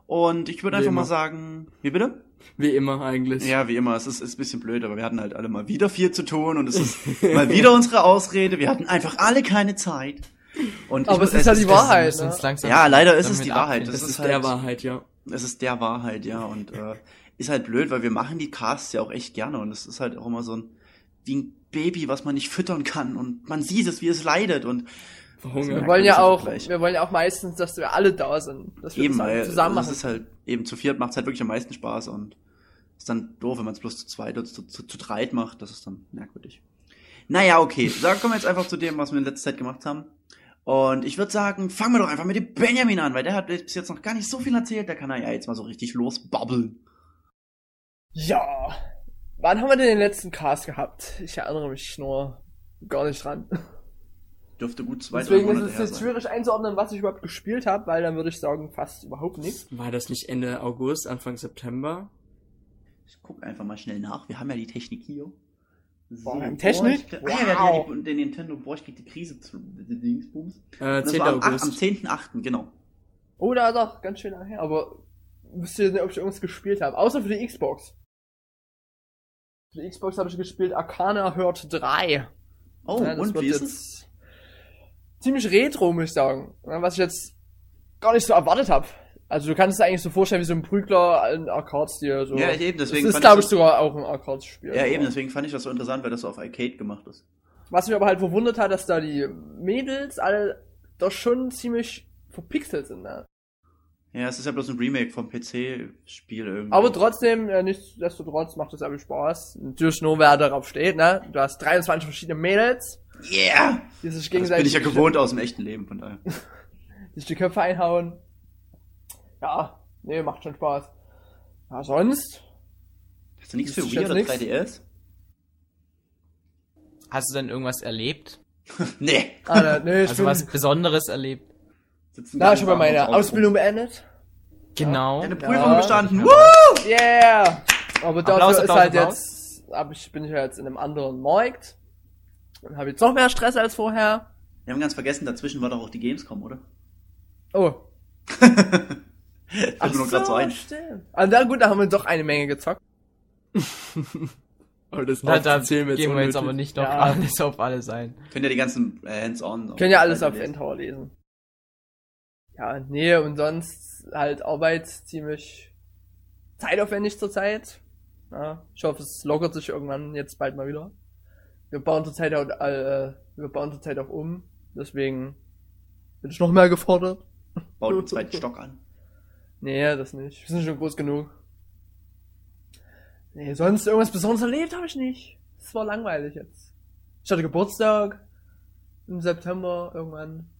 Und ich würde einfach mal immer. sagen, wie bitte? Wie immer eigentlich. Ja, wie immer, es ist, ist ein bisschen blöd, aber wir hatten halt alle mal wieder viel zu tun und es ist mal wieder unsere Ausrede. Wir hatten einfach alle keine Zeit. Und Aber ich, es ist ja die Wir Wahrheit, ne? Ja, leider ist es die Wahrheit. Das Das ist ist der halt- Wahrheit, ja. Es ist der Wahrheit, ja. Und äh, ist halt blöd, weil wir machen die Casts ja auch echt gerne. Und es ist halt auch immer so ein, wie ein Baby, was man nicht füttern kann. Und man sieht es, wie es leidet. Und Wir Verhungern. wollen ja das auch, gleich. wir wollen ja auch meistens, dass wir alle da sind. Dass wir eben, das zusammen es machen. ist halt, eben zu viert macht es halt wirklich am meisten Spaß. Und ist dann doof, wenn man es bloß zu zweit oder zu, zu, zu dreit macht. Das ist dann merkwürdig. Naja, okay. Da kommen wir jetzt einfach zu dem, was wir in letzter Zeit gemacht haben. Und ich würde sagen, fangen wir doch einfach mit dem Benjamin an, weil der hat bis jetzt noch gar nicht so viel erzählt. Da kann er ja jetzt mal so richtig losbabbeln. Ja. Wann haben wir denn den letzten Cast gehabt? Ich erinnere mich nur gar nicht dran. Dürfte gut zwei, Deswegen drei ist Monate es her jetzt schwierig einzuordnen, was ich überhaupt gespielt habe, weil dann würde ich sagen, fast überhaupt nichts. War das nicht Ende August, Anfang September? Ich guck einfach mal schnell nach. Wir haben ja die Technik hier. So, Boah, Technik? Boah, ich, ah, ja, wir hatten Wow. ja die, den Nintendo, boah, ich krieg die Krise zu, die Dingsbums. Äh, Das 10. war am, ach, am August. 10.8., genau. Oh, da doch, ganz schön nachher, aber wisst ihr nicht, ob ich irgendwas gespielt habe. Außer für die Xbox. Für die Xbox habe ich gespielt Arcana Hurt 3. Oh, Ja, das und wie ist es? ziemlich retro, muss ich sagen. Was ich jetzt gar nicht so erwartet habe. Also du kannst es eigentlich so vorstellen wie so ein Prügler in Arcade-Stil. So. Ja, eben, deswegen Das ist, glaube ich das- sogar auch ein Arcade-Spiel. Ja, eben, deswegen fand ich das so interessant, weil das so auf Arcade gemacht ist. Was mich aber halt verwundert hat, dass da die Mädels alle doch schon ziemlich verpixelt sind. Ne? Ja, es ist ja bloß ein Remake vom PC-Spiel irgendwie. Aber trotzdem, äh, nichtsdestotrotz macht es aber Spaß. Natürlich nur, wer darauf steht, ne? Du hast 23 verschiedene Mädels, Yeah! die sich Das gegenseitig bin ich ja gewohnt aus dem echten Leben, von daher. die sich die Köpfe einhauen. Ja, nee, macht schon Spaß. Ja, sonst? Hast du nichts Das für Wii oder nix. 3DS? Hast du denn irgendwas erlebt? Nee. Ah, nee, ich Also bin, was Besonderes erlebt? Sitzen na, nicht habe warm meine Ausbildung beendet. Genau. Ja. Prüfung bestanden. Ja. Woo! Yeah! Aber dafür Applaus, ist Applaus, halt Applaus. jetzt, hab ich, bin ich ja jetzt in einem anderen Markt. Und habe jetzt noch mehr Stress als vorher. Wir haben ganz vergessen, dazwischen war doch auch die Gamescom, oder? Oh. Mir nur grad so ein. stimmt. Also na gut, da haben wir doch eine Menge gezockt. Aber das Da, da aufzuzählen wird gehen wir jetzt unnötig. aber nicht noch Ja. alles auf alles ein. Könnt ihr die ganzen äh, Hands-on. Können ja alles auf lesen. Endtower lesen. Ja, nee, und sonst halt Arbeit ziemlich zeitaufwendig zurzeit. Ja, ich hoffe, es lockert sich irgendwann jetzt bald mal wieder. Wir bauen zurzeit auch, äh, wir bauen zurzeit auch um. Deswegen bin ich noch mehr gefordert. Baut den zweiten Stock an. Nee, das nicht. Wir sind schon groß genug. Nee, sonst irgendwas Besonderes erlebt habe ich nicht. Es war langweilig jetzt. Ich hatte Geburtstag im September irgendwann.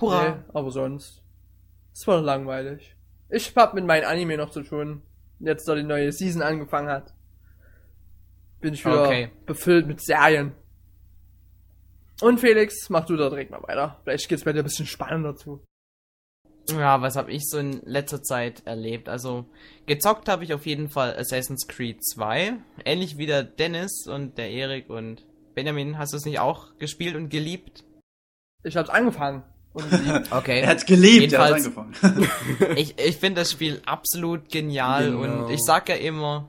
Hurra! Nee, aber sonst. Es war langweilig. Ich hab mit meinem Anime noch zu tun. Jetzt, da die neue Season angefangen hat. Bin ich wieder Okay. befüllt mit Serien. Und Felix, mach du da direkt mal weiter. Vielleicht geht's bei dir ein bisschen spannender zu. Ja, was habe ich so in letzter Zeit erlebt? Also, gezockt habe ich auf jeden Fall Assassin's Creed 2. Ähnlich wie der Dennis und der Erik und Benjamin. Hast du es nicht auch gespielt und geliebt? Ich hab's angefangen. Okay. Er hat's geliebt, er hat Jedenfalls- angefangen. ich ich finde das Spiel absolut genial Genau. und ich sag ja immer,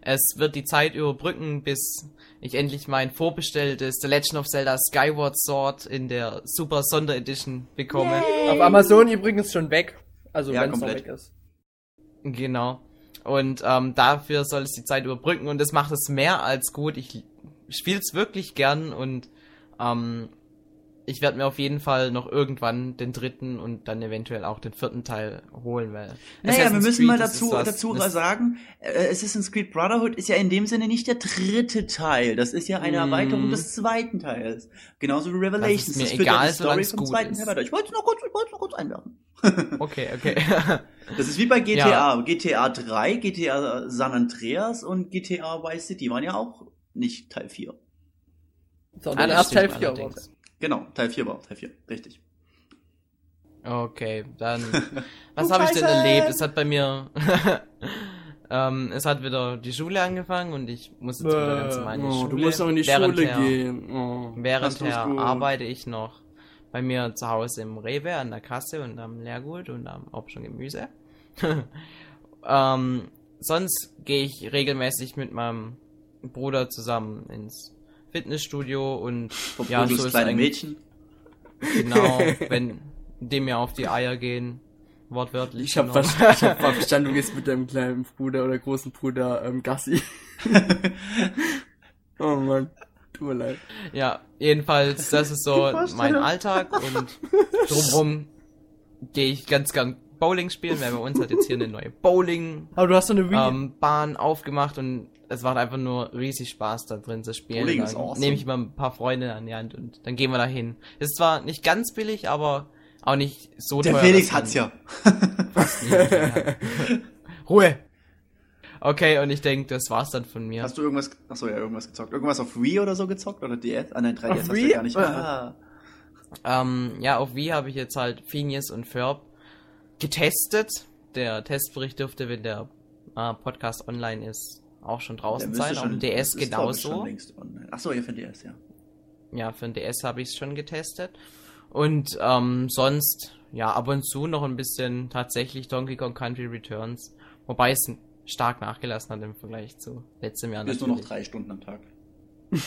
es wird die Zeit überbrücken, bis ich endlich mein vorbestelltes The Legend of Zelda Skyward Sword in der Super Sonderedition bekomme. Auf Amazon übrigens schon weg. Also Ja, wenn es weg ist. Genau. Und ähm, dafür soll es die Zeit überbrücken und das macht es mehr als gut. Ich spiele es wirklich gern und ähm, ich werde mir auf jeden Fall noch irgendwann den dritten und dann eventuell auch den vierten Teil holen, weil Naja, wir Assassin's müssen mal Creed, das dazu, was- dazu das- sagen, äh, Assassin's Creed Brotherhood ist ja in dem Sinne nicht der dritte Teil. Das ist ja eine Mm. Erweiterung des zweiten Teils. Genauso wie Revelations. Das ist mir führt egal, ja die Story vom zweiten ist. Teil weiter. Ich wollte es noch kurz, ich wollte noch kurz einwerfen. Okay, okay. Das ist wie bei GTA. GTA 3, GTA San Andreas und GTA Vice City waren ja auch nicht Teil 4. Sondern Ah, das erst Teil stimmt 4 allerdings. Genau, Teil 4 war auch Teil 4. Richtig. Okay, dann. Was habe ich denn erlebt? Es hat bei mir. ähm, es hat wieder die Schule angefangen und ich muss jetzt wieder ganz normal in die Oh, Schule. du musst noch in die Während Schule her- gehen. Oh. Währendher arbeite ich noch bei mir zu Hause im Rewe an der Kasse und am Lehrgut und am Obst und Gemüse. ähm, sonst gehe ich regelmäßig mit meinem Bruder zusammen ins Fitnessstudio und ja, Verprügelst so ist kleine eigentlich Mädchen. genau, wenn dem mir auf die Eier gehen, wortwörtlich. Ich hab, genau. ver ich hab verstanden, du gehst mit deinem kleinen Bruder oder großen Bruder ähm, Gassi. oh Mann, tut mir leid. Ja, jedenfalls, das ist so mein. Alltag und drumherum gehe ich ganz gern Bowling spielen, weil bei uns hat jetzt hier eine neue Bowling Aber du hast so eine Wii. ähm, Bahn aufgemacht und es macht einfach nur riesig Spaß, da drin zu spielen. Dann awesome. nehme ich mal ein paar Freunde an die Hand und dann gehen wir da hin. Ist zwar nicht ganz billig, aber auch nicht so Der teuer. Felix dass man hat's ja. Ruhe! Okay, und ich denke, das war's dann von mir. Hast du irgendwas, achso, ja, irgendwas gezockt? Irgendwas auf Wii oder so gezockt? Oder DS? Ah, nein, 3DS Auf hast du Wii? ja gar nicht. Ah. Ähm, ja, auf Wii habe ich jetzt halt Phineas und Ferb getestet. Der Testbericht dürfte, wenn der äh, Podcast online ist, auch schon draußen sein. Auf dem DS das ist, genauso. schon. Achso, ja, für den DS, ja. Ja, für den DS habe ich es schon getestet. Und ähm, sonst, ja, ab und zu noch ein bisschen tatsächlich Donkey Kong Country Returns. Wobei es stark nachgelassen hat im Vergleich zu letztem Jahr. Bis nur noch drei Stunden am Tag.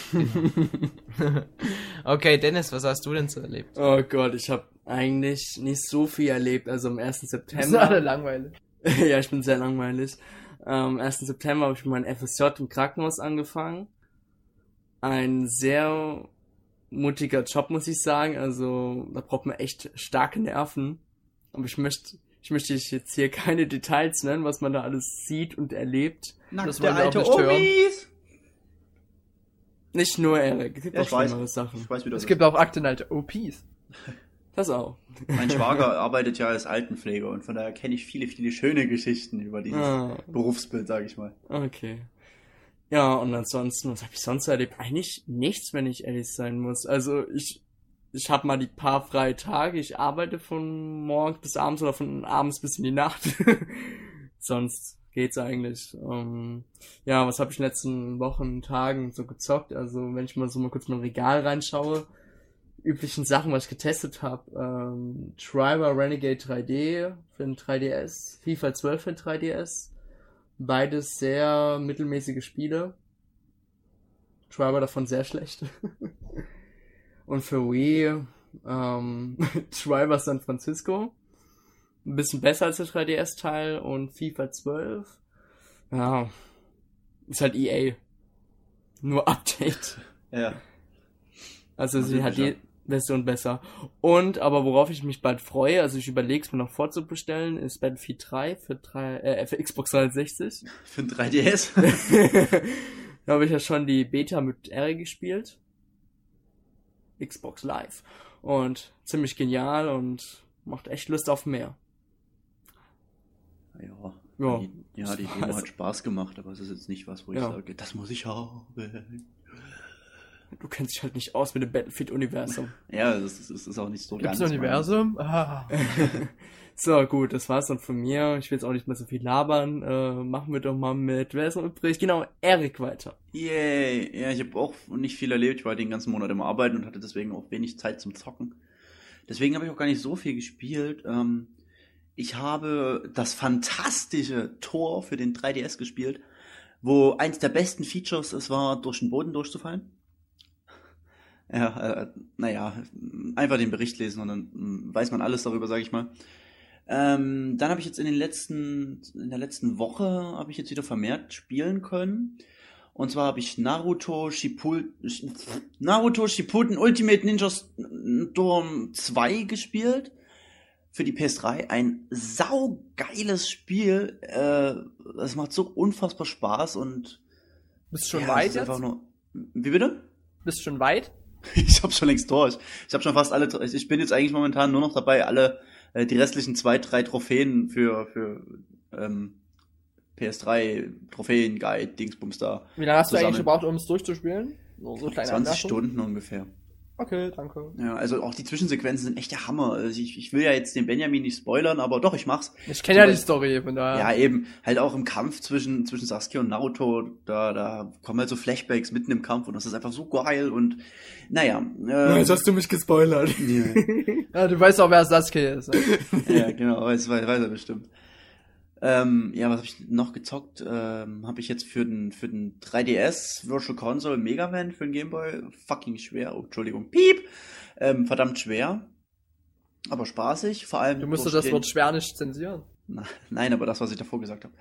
Okay, Dennis, was hast du denn so erlebt? Oh Gott, ich habe eigentlich nicht so viel erlebt. Also am 1. Das sind September. alle langweilig. ja, ich bin sehr langweilig. Am 1. September habe ich mein FSJ im Krankenhaus angefangen. Ein sehr mutiger Job, muss ich sagen. Also da braucht man echt starke Nerven. Aber ich möchte, ich möchte jetzt hier keine Details nennen, was man da alles sieht und erlebt. Das Nackte alte nicht. Omis. Nicht nur Eric, es gibt Ja, auch schlimmere Sachen. Ich weiß, wie das Es gibt auch aktenalte OPs. Das auch. Mein Schwager arbeitet ja als Altenpfleger und von daher kenne ich viele, viele schöne Geschichten über dieses Ah, Berufsbild, sage ich mal. okay. Ja, und ansonsten, was habe ich sonst erlebt? Eigentlich nichts, wenn ich ehrlich sein muss. Also ich, ich habe mal die paar freie Tage. Ich arbeite von morgens bis abends oder von abends bis in die Nacht. sonst geht's eigentlich. Ähm, ja, was habe ich in den letzten Wochen, Tagen so gezockt? Also wenn ich mal so mal kurz in mein Regal reinschaue, üblichen Sachen, was ich getestet habe. Ähm, Triber Renegade 3D für den 3DS, FIFA 12 für den 3DS. Beides sehr mittelmäßige Spiele. Triber davon sehr schlecht. Und für Wii ähm, Triber San Francisco. Ein bisschen besser als der 3DS-Teil und FIFA 12. Ja, ist halt EA. Nur Update. Ja. Also sie hat sicher. Die Version besser. Und, aber worauf ich mich bald freue, also ich überlege es mir noch vorzubestellen, ist Battlefield 3 für, 3, äh, für Xbox 360. Für ein 3DS. da habe ich ja schon die Beta mit R gespielt. Xbox Live. Und ziemlich genial und macht echt Lust auf mehr. ja. Ja. Die, ja, die Demo hat Spaß gemacht, aber es ist jetzt nicht was, wo ich Ja. sage, das muss ich haben. Du kennst dich halt nicht aus mit dem Battlefield-Universum. Ja, das ist, das ist auch nicht so Gibt's ganz Universum? Ah. so, gut, das war's dann von mir. Ich will jetzt auch nicht mehr so viel labern. Äh, machen wir doch mal mit, wer ist noch übrig? Genau, Erik weiter. Yay. Ja, ich habe auch nicht viel erlebt. Ich war den ganzen Monat im Arbeiten und hatte deswegen auch wenig Zeit zum Zocken. Deswegen habe ich auch gar nicht so viel gespielt. Ähm, ich habe das fantastische Tor für den 3DS gespielt, wo eins der besten Features es war, durch den Boden durchzufallen. Ja, äh, naja, einfach den Bericht lesen und dann mm, weiß man alles darüber, sage ich mal. Ähm, dann habe ich jetzt in den letzten, in der letzten Woche habe ich jetzt wieder vermehrt spielen können. Und zwar habe ich Naruto Shippuden, Naruto Shippuden Ultimate Ninja Storm 2 gespielt. Für die PS3. Ein saugeiles Spiel. Äh, es macht so unfassbar Spaß und Bist schon ja, weit jetzt? nur. Wie bitte? Bist schon weit? Ich habe schon längst durch. Ich habe schon fast alle. Ich bin jetzt eigentlich momentan nur noch dabei, alle äh, die restlichen zwei, drei Trophäen für für ähm, PS3 Trophäen Guide Dingsbums da. Wie lange hast du eigentlich gebraucht, um es durchzuspielen? So, so kleine 20 Anmerkung. Stunden ungefähr. Okay, danke. Ja, also auch die Zwischensequenzen sind echt der Hammer. Also ich, ich will ja jetzt den Benjamin nicht spoilern, aber doch, ich mach's. Ich kenne ja die Story, von daher. Ja, eben. Halt auch im Kampf zwischen, zwischen Sasuke und Naruto, da, da kommen halt so Flashbacks mitten im Kampf und das ist einfach so geil und naja. Äh, hast du mich gespoilert. ja, Ja, du weißt auch, wer Sasuke ist. Ne? ja, genau, weiß, weiß, weiß er bestimmt. Ähm, ja, was habe ich noch gezockt? Ähm, habe ich jetzt für den, für den 3DS Virtual Console Mega Man für den Game Boy fucking schwer. Oh, Entschuldigung, piep! Ähm, verdammt schwer. Aber spaßig, vor allem. Du musst das Wort schwer nicht zensieren. Na, nein, aber das, was ich davor gesagt habe.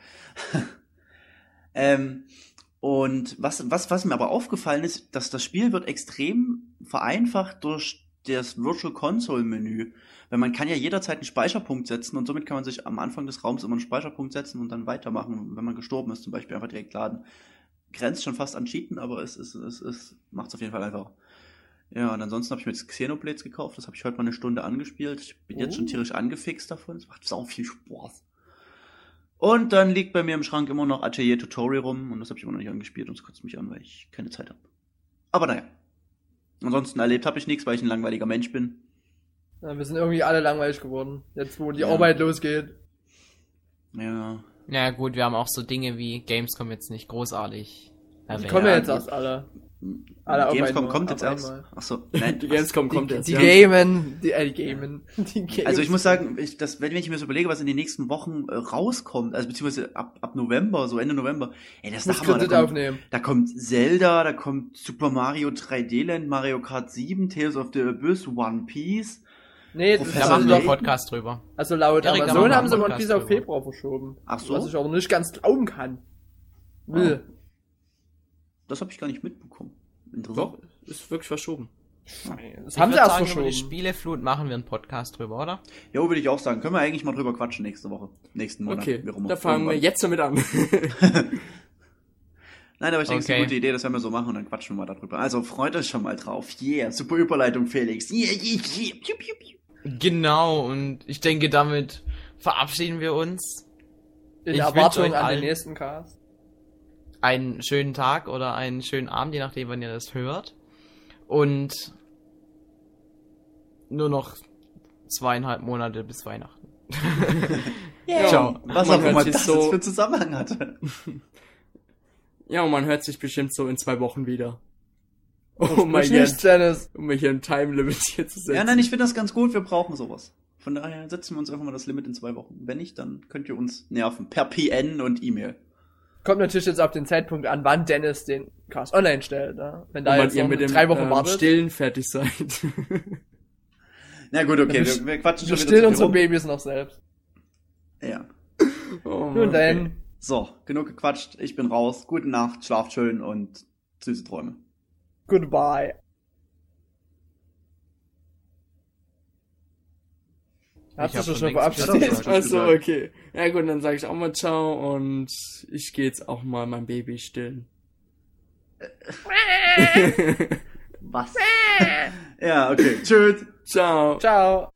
ähm, und was, was, was mir aber aufgefallen ist, dass das Spiel wird extrem vereinfacht durch das Virtual Console Menü. Weil man kann ja jederzeit einen Speicherpunkt setzen und somit kann man sich am Anfang des Raums immer einen Speicherpunkt setzen und dann weitermachen, wenn man gestorben ist, zum Beispiel einfach direkt laden. Grenzt schon fast an Cheaten, aber es, es, es, es macht es auf jeden Fall einfacher. Ja, und ansonsten habe ich mir jetzt Xenoblades gekauft. Das habe ich heute mal eine Stunde angespielt. Ich bin jetzt schon Oh. tierisch angefixt davon. Es macht sau viel Spaß. Und dann liegt bei mir im Schrank immer noch Atelier Tutorial rum und das habe ich immer noch nicht angespielt und es kotzt mich an, weil ich keine Zeit habe. Aber naja. Ansonsten erlebt habe ich nichts, weil ich ein langweiliger Mensch bin. Ja, wir sind irgendwie alle langweilig geworden. Jetzt, wo die Ja. Arbeit losgeht. Ja. Na gut, wir haben auch so Dinge wie Gamescom jetzt nicht großartig Die kommen ja Ja, jetzt erst alle. Alle Gamescom einmal, kommt jetzt erst. Achso, nein. Die Gamescom kommt Die, jetzt. die ja. Gamen, die, äh, die Gamen. Die Games. Also ich muss sagen, ich, das, wenn ich mir so überlege, was in den nächsten Wochen äh, rauskommt, also beziehungsweise ab, ab November, so Ende November, ey, das ist Hammer. Kredit Da kommt, aufnehmen. da kommt Zelda, da kommt Super Mario 3D Land, Mario Kart 7, Tales of the Abyss, One Piece. Nee, das Professor Da machen wir einen. Podcast drüber. Also laut Erik, Amazon haben sie One Piece auf. Februar verschoben. Ach so? Was ich aber nicht ganz glauben kann. Will. Das habe ich gar nicht mitbekommen. Interessant. Doch, ist wirklich verschoben. Das Ich haben sie erst sagen, verschoben. Über die Spieleflut machen wir einen Podcast drüber, oder? Jo, würde ich auch sagen. Können wir eigentlich mal drüber quatschen nächste Woche. Nächsten Monat. Okay, da fangen wir Irgendwann. jetzt damit an. Nein, aber ich denke, es ist Okay. eine gute Idee, das werden wir so machen und dann quatschen wir mal darüber. Also freut euch schon mal drauf. Yeah, super Überleitung, Felix. Yeah, yeah, yeah. Piu, piu, piu. Genau, und ich denke, damit verabschieden wir uns. In Ich Erwartung an allen- den nächsten Cast. Einen schönen Tag oder einen schönen Abend, je nachdem, wann ihr das hört. Und nur noch zweieinhalb Monate bis Weihnachten. Ciao. Was Man auch immer das so- jetzt für Zusammenhang hatte. Ja, und man hört sich bestimmt so in zwei Wochen wieder. Hier, nicht, Dennis. um mal hier ein Time Limit hier zu setzen. Ja, nein, ich finde das ganz gut. Wir brauchen sowas. Von daher setzen wir uns einfach mal das Limit in zwei Wochen. Wenn nicht, dann könnt ihr uns nerven. Per PN und E-Mail. Kommt natürlich jetzt auf den Zeitpunkt an, wann Dennis den Cast online stellt. Ne? Wenn da jetzt ihr mit dem drei Wochen ähm, wartet. Stillen fertig seid. Na gut, okay, Wir- wir, wir quatschen Wir schon stillen wieder zu unsere rum. Babys noch selbst. Ja. oh, Nun denn. So, genug gequatscht. Ich bin raus. Gute Nacht, schlaft schön und süße Träume. Goodbye. Ich hab sich schon verabschiedet. Achso, okay. Ja gut, dann sage ich auch mal ciao und ich gehe jetzt auch mal mein Baby stillen. Was? ja, okay. Tschüss. ciao. Ciao.